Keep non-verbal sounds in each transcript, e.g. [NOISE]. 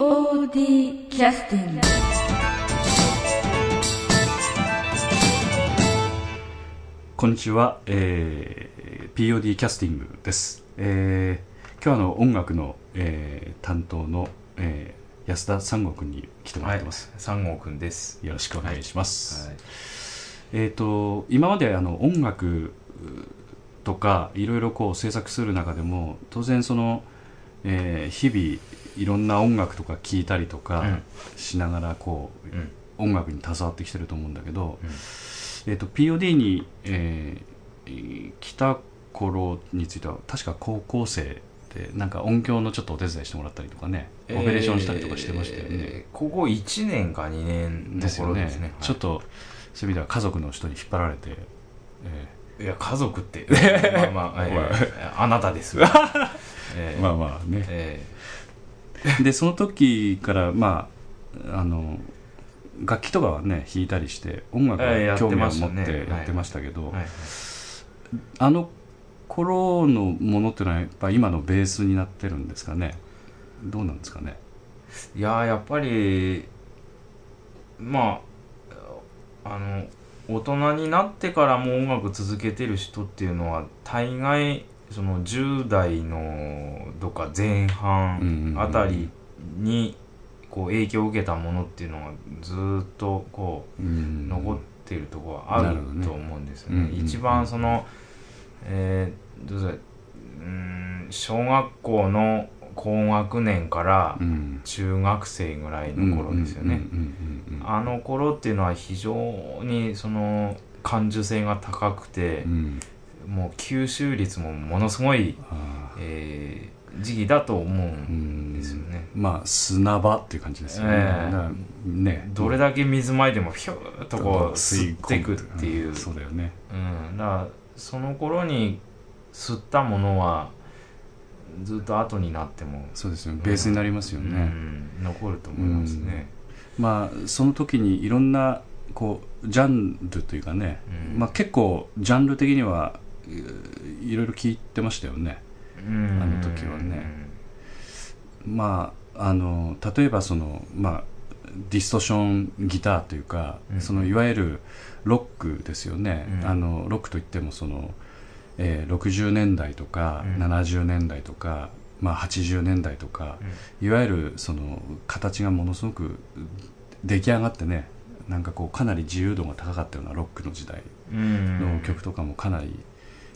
POD キャスティングこんにちは、えー、POD キャスティングです、えー、今日はあの音楽の、えー担当の、えー安田三郷君に来てもらってます、三郷くんです。よろしくお願いします、はい。えー、と今まであの音楽とかいろいろこう制作する中でも当然その、えー日々いろんな音楽とか聴いたりとかうんしながらこう、うん。音楽に携わってきてると思うんだけど、うんえー、と POD に、えーえー来た頃については確か高校生でなんか音響のちょっとお手伝いしてもらったりとかねオペレーションしたりとかしてましたよね、えーここ1年か2年のですよね頃ですね。ちょっとそういう意味では家族の人に引っ張られて、えいや、家族って。[LAUGHS] まあまあ、えまあーあなたです。[LAUGHS] えー。ーまあまあね。えでその時からまああの楽器とかはね弾いたりして音楽ええやっては興味を持ってやってましたけど、ーはい。あの頃のものっていうのはやっぱ今のベースになってるんですかね？どうなんですかね？いやーやっぱりまああの大人になってからも音楽続けてる人っていうのは大概その10代のどっか前半あたりにこう影響を受けたものっていうのがずーっとこううん。残ってるところはあると思うんですよね。一番その、えーどうぞ。うーん小学校の高学年からうん。中学生ぐらいの頃ですよね。あの頃っていうのは非常にその感受性が高くてう、ん。もう吸収率もものすごい、あえー時期だと思うーうんんですよね。まあ砂場っていう感じですよね,、ええ。だからね。どれだけ水まいてもヒューッとこう吸っていくっていう。ん。そうだよね。うん、だからその頃に吸ったものはずっと後になっても、そうですよね。ベースになりますようね、ん、残ると思いますね。まあその時にいろんなこうジャンルというかね、うん。まあ、結構ジャンル的にはいいろいろ聞いてましたよね。うん。あの時はね。まああの例えばそのまあディストーションギターというか、うん。そのいわゆるロックですよね、うん。あのロックといってもその、えー60年代とか、うん。70年代とか、まあ、80年代とか、いわゆるその形がものすごく出来上がってねなんかこうかなり自由度が高かったようなロックの時代うん。の曲とかもかなり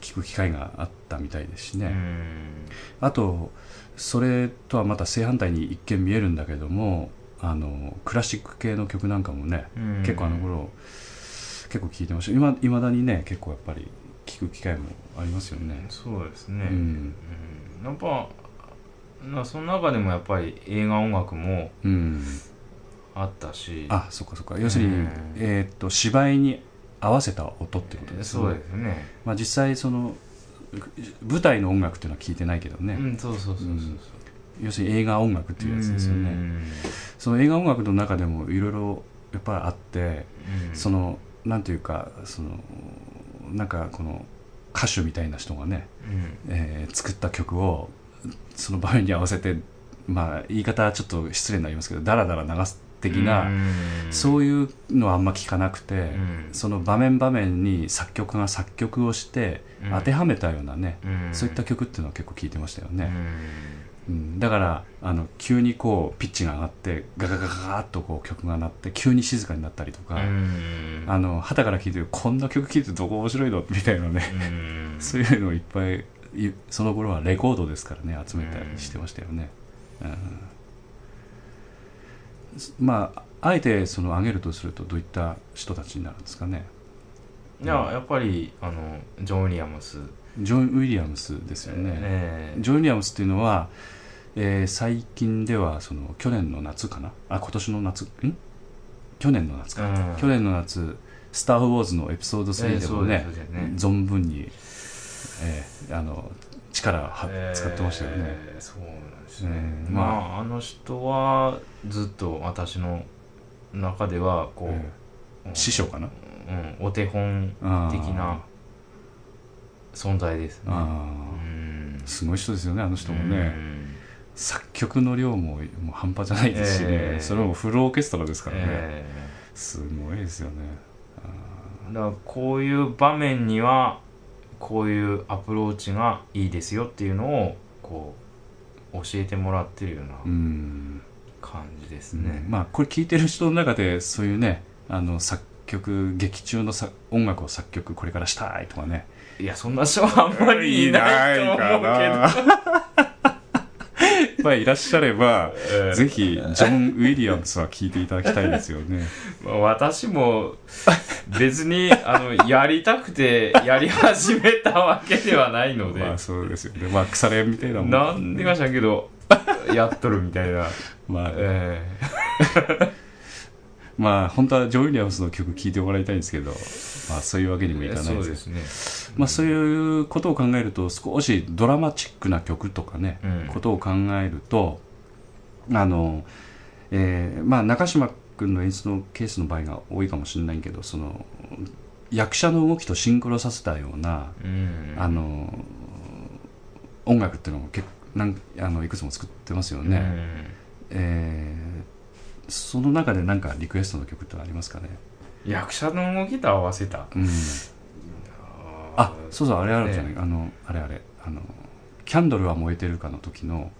聴く機会があったみたいですしね、うん。あとそれとはまた正反対に一見見えるんだけどもあのクラシック系の曲なんかもね、うん。結構あの頃結構聴いてました。今いまだにね結構やっぱり聴く機会もありますよね、そうですね、うん、うん。やっぱなその中でもやっぱり映画音楽もうん、あったし。あそっかそっか。要するに、うん。えーっと芝居に合わせた音ってことですそうですね。まあ、実際その舞台の音楽っていうのは聞いてないけどね、うんそうそうそうそう。うん。要するに映画音楽っていうやつですよね、うん。その映画音楽の中でもいろいろやっぱりあって、うん。そのなんていうかそのなんかこの歌手みたいな人がね、うん。えー作った曲をその場面に合わせてまあ言い方はちょっと失礼になりますけどダラダラ流す的な、うん。そういうのはあんま聞かなくて、うん。その場面場面に作曲家が作曲をしてうん。当てはめたようなね、うん。そういった曲っていうのは結構聞いてましたよね、うん。うんだからあの急にこうピッチが上がってガガガガガーッとこう曲が鳴って急に静かになったりとか、うん。あの旗から聴いてこんな曲聴いてどこ面白いの？[LAUGHS] みたいなね、うん。[LAUGHS] そういうのをいっぱいいその頃はレコードですからね集めたりしてましたよね、うん。まああえてその挙げるとするとどういった人たちになるんですかね？いややっぱりあのジョン・ウィリアムス。ジョン・ウィリアムスですよね、ええ。ジョン・ウィリアムスっていうのは、えー最近ではその去年の夏かな？あ今年の夏？ん？去年の夏か、うん。去年の夏「スター・ウォーズ」のエピソード3でもね,、えーね。存分に、えーあの力はええ使ってましたよね、そうなんですね、うんまあ、まあ。の人はずっと私の中ではこう、え師匠かな？うん、お手本的な存在ですね。あうん。ーすごい人ですよねあの人もね、作曲の量ももう半端じゃないですしね、ええ。それもフルオーケストラですからね、えすごいですよね。えだからこういう場面にはこういうアプローチがいいですよっていうのをこう教えてもらってるようなうん、感じですね。ね、まあこれ聞いてる人の中でそういうねあの作曲劇中のさ音楽を作曲これからしたいとかね。いやそんな人はあんまりいないと思うけど [LAUGHS] いっぱいいらっしゃれば、ええ。ぜひジョン・ウィリアムスは聞いていただきたいですよね。[LAUGHS] まあ私も別にあのやりたくてやり始めたわけではないので、まあそうですよね。まあ腐れみたいなもん。なんでかしらんけどやっとるみたいな、[LAUGHS] [LAUGHS] まあ、えまあ本当はジョン・ウィリアムスの曲聴いてもらいたいんですけど、まあ、そういうわけにもいえかないそうですですねまあ、そういうことを考えると少しドラマチックな曲とかね、うん。ことを考えるとあの、えーまあ、中島君の演出のケースの場合が多いかもしれないけどその役者の動きとシンクロさせたような、うん。あの音楽っていうのも結構なんあのいくつも作ってますよね、えーその中で何かリクエストの曲ってのありますかね、うん役者の動きと合わせた。うん、あそうそうあれあるじゃない、あのあれあれ。あの「キャンドルは燃えてるか」の時の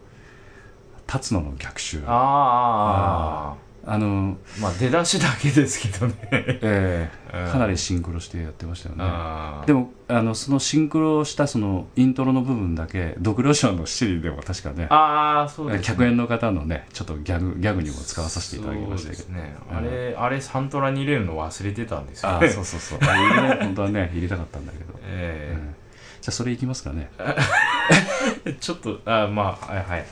辰野の逆襲。あああの、まあ出だしだけですけどね。[LAUGHS] えーうん。かなりシンクロしてやってましたよね。あーでもあのそのシンクロしたそのイントロの部分だけドクロショーの七里でも確かねあーそうです、ね、客演の方のねちょっとギャグギャグにも使わさせていただきましたけど。ね、うん。あれあれサントラに入れるの忘れてたんですよ。あねあそうそうそう。あれ入れない本当はね入れたかったんだけど、[LAUGHS] えうん。じゃあそれいきますかね。え [LAUGHS] ちょっとあまあはいはいはい、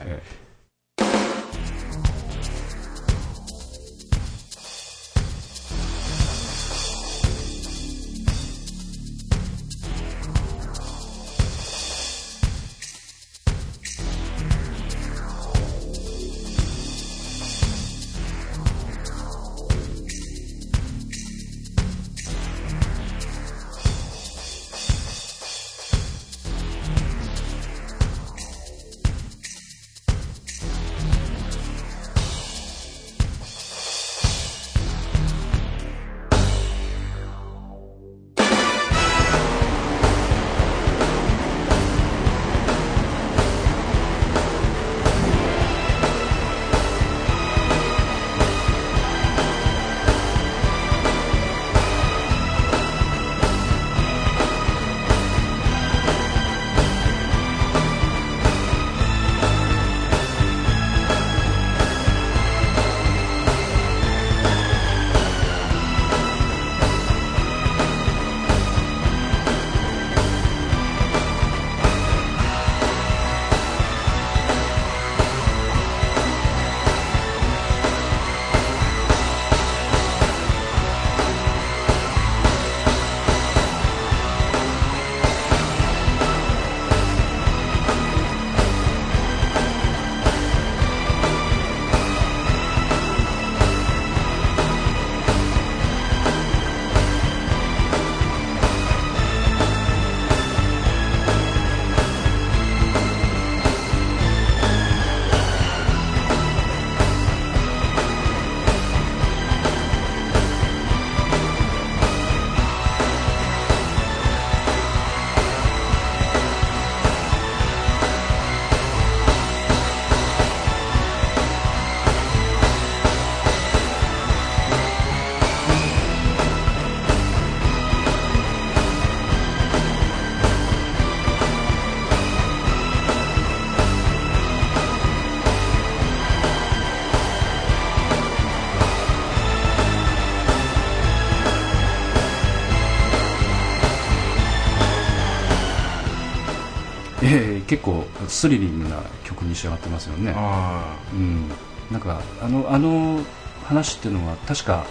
結構スリリングな曲に仕上がってますよね。あうん、なんかあのあの話っていうのは確か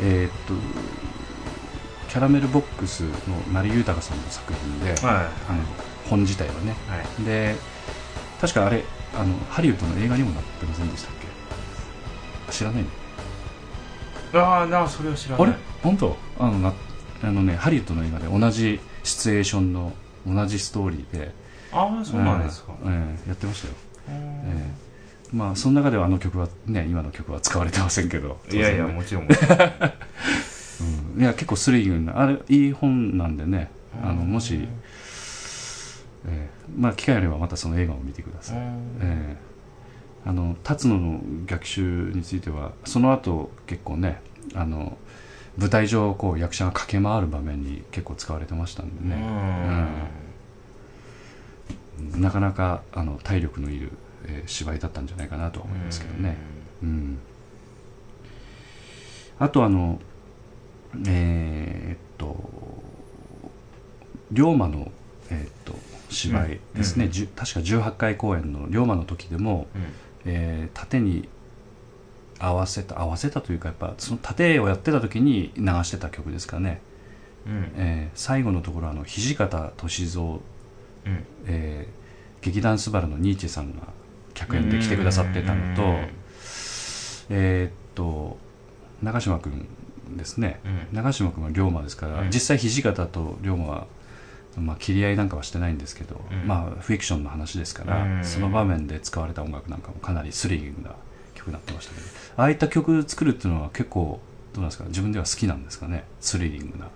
えーっとキャラメルボックスの成豊さんの作品で、あはあの本自体はね。いはい。で確かあれあのハリウッドの映画にもなってませんでしたっけ？知らないの？ああなそれは知らない。あれ？本当？あのなあのねハリウッドの映画で同じシチュエーションの同じストーリーでああそうなんですか、ええやってましたよ。えーまあその中ではあの曲はね今の曲は使われてませんけど。いやいやもちろん [LAUGHS] うん。いや結構スリリングなあれいい本なんでね。あのもし、えーまあ機会あればまたその映画を見てください、えーあの辰野の逆襲についてはその後結構ねあの舞台上こう役者が駆け回る場面に結構使われてましたんでね、うんなかなかあの体力のいる、えー芝居だったんじゃないかなとは思いますけどね、うん、あとあのえーっと龍馬の、えーっと芝居ですね、うん。確か18回公演の龍馬の時でも、えー盾に合わせた合わせたというかやっぱその盾をやってた時に流してた曲ですからね、うん。えー最後のところあの土方歳三、うん。えー劇団スバルのニーチェさんが客演で来てくださってたのと、えーっと長嶋君ですね。うん。長嶋君は龍馬ですから、うん。実際土方と龍馬は、まあ、切り合いなんかはしてないんですけど、うん。まあフィクションの話ですから、うん。その場面で使われた音楽なんかもかなりスリリングな曲になってましたけどああいった曲作るっていうのは結構どうなんですか？自分では好きなんですかね？スリリングな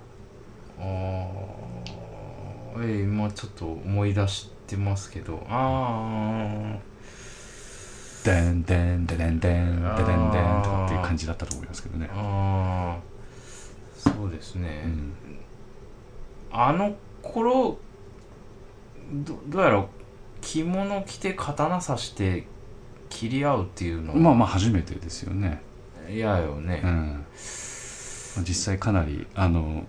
えー今ちょっと思い出してますけど。あ「でんでんででんでん。ででんでん」とかっていう感じだったと思いますけどね。あ、ああそうですね、うん、あの頃どどうやら着物着て刀刺して切り合うっていうのは。まあまあ初めてですよね。嫌よね。う、ん、実際かなりあの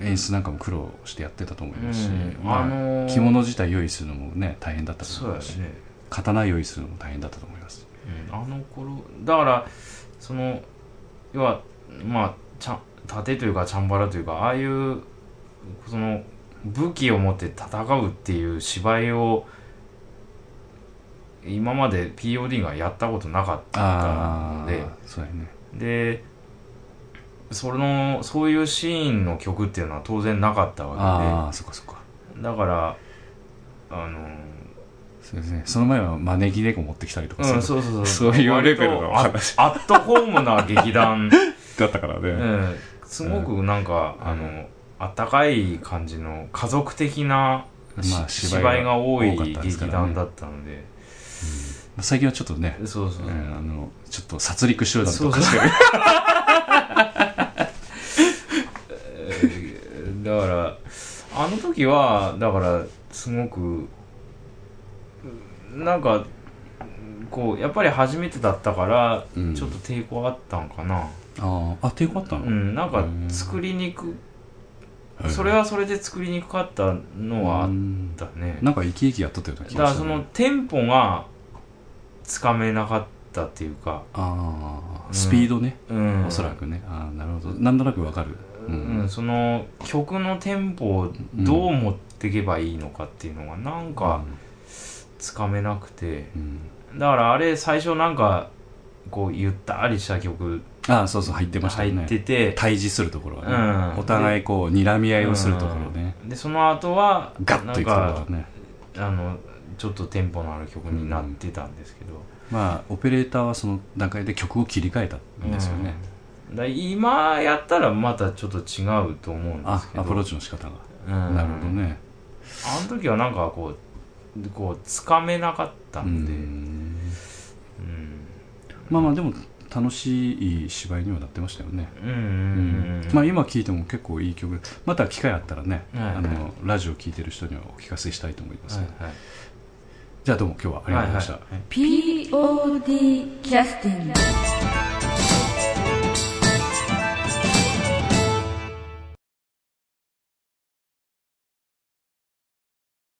演出なんかも苦労してやってたと思いますし、うん。まああのー着物自体用意するのもね大変だったとそうや思いますし、ね、刀用意するのも大変だったと思います。うん、あの頃だからその要はまあちゃん盾というかチャンバラというかああいうその武器を持って戦うっていう芝居を今まで POD がやったことなかったので。そうやね。でそのそういうシーンの曲っていうのは当然なかったわああそっかそっか。けでだからあのそうですね。その前は招き猫持ってきたりとかうん、そそうそうそう。そういうレベルの割とあアットホームな劇団。[LAUGHS] だったからね、うん、すごくなんか、あのあったかい感じの家族的な、しまあ芝居が多い劇団だったので、最近はちょっとね、そうそう、えーあのちょっと殺戮集団とそうそう。かしてるえーだからあの時はだからすごくなんかこうやっぱり初めてだったから、うん。ちょっと抵抗あったんかな、あー。あ抵抗あったの、うん、なんかうん。作りにくはいそれはそれで作りにくかったのはあっうん。たね、なんか生き生きやっとったような気だからそのテンポがつかめなかったっていうか、ああうん。スピードね、うん、おそらくね。ああなるほど。なんとなくわかるううん、その曲のテンポをどう持っていけばいいのかっていうのがなんかつかめなくて。うん。だからあれ最初なんかこうゆったりした曲ああそうそう入ってましたよ入ねってて、対峙するところはね、うん。お互いこう睨み合いをするところね、でその後はガッといくところね。あのちょっとテンポのある曲になってたんですけど、まあオペレーターはその段階で曲を切り替えたんですよね、うんだ今やったらまたちょっと違うと思うんであすけど。アプローチの仕方が、うん。なるほどね。あの時はなんかこうこうつかめなかったうんで、ん。うん。まあまあでも楽しい芝居にはなってましたよね、うん。うん。うんうんまあ今聴いても結構いい曲。また機会あったらね、はいあのラジオ聴いてる人にはお聞かせしたいと思います、はいはい。じゃあどうも今日はありがとうございました、はいはい。POD キャスティング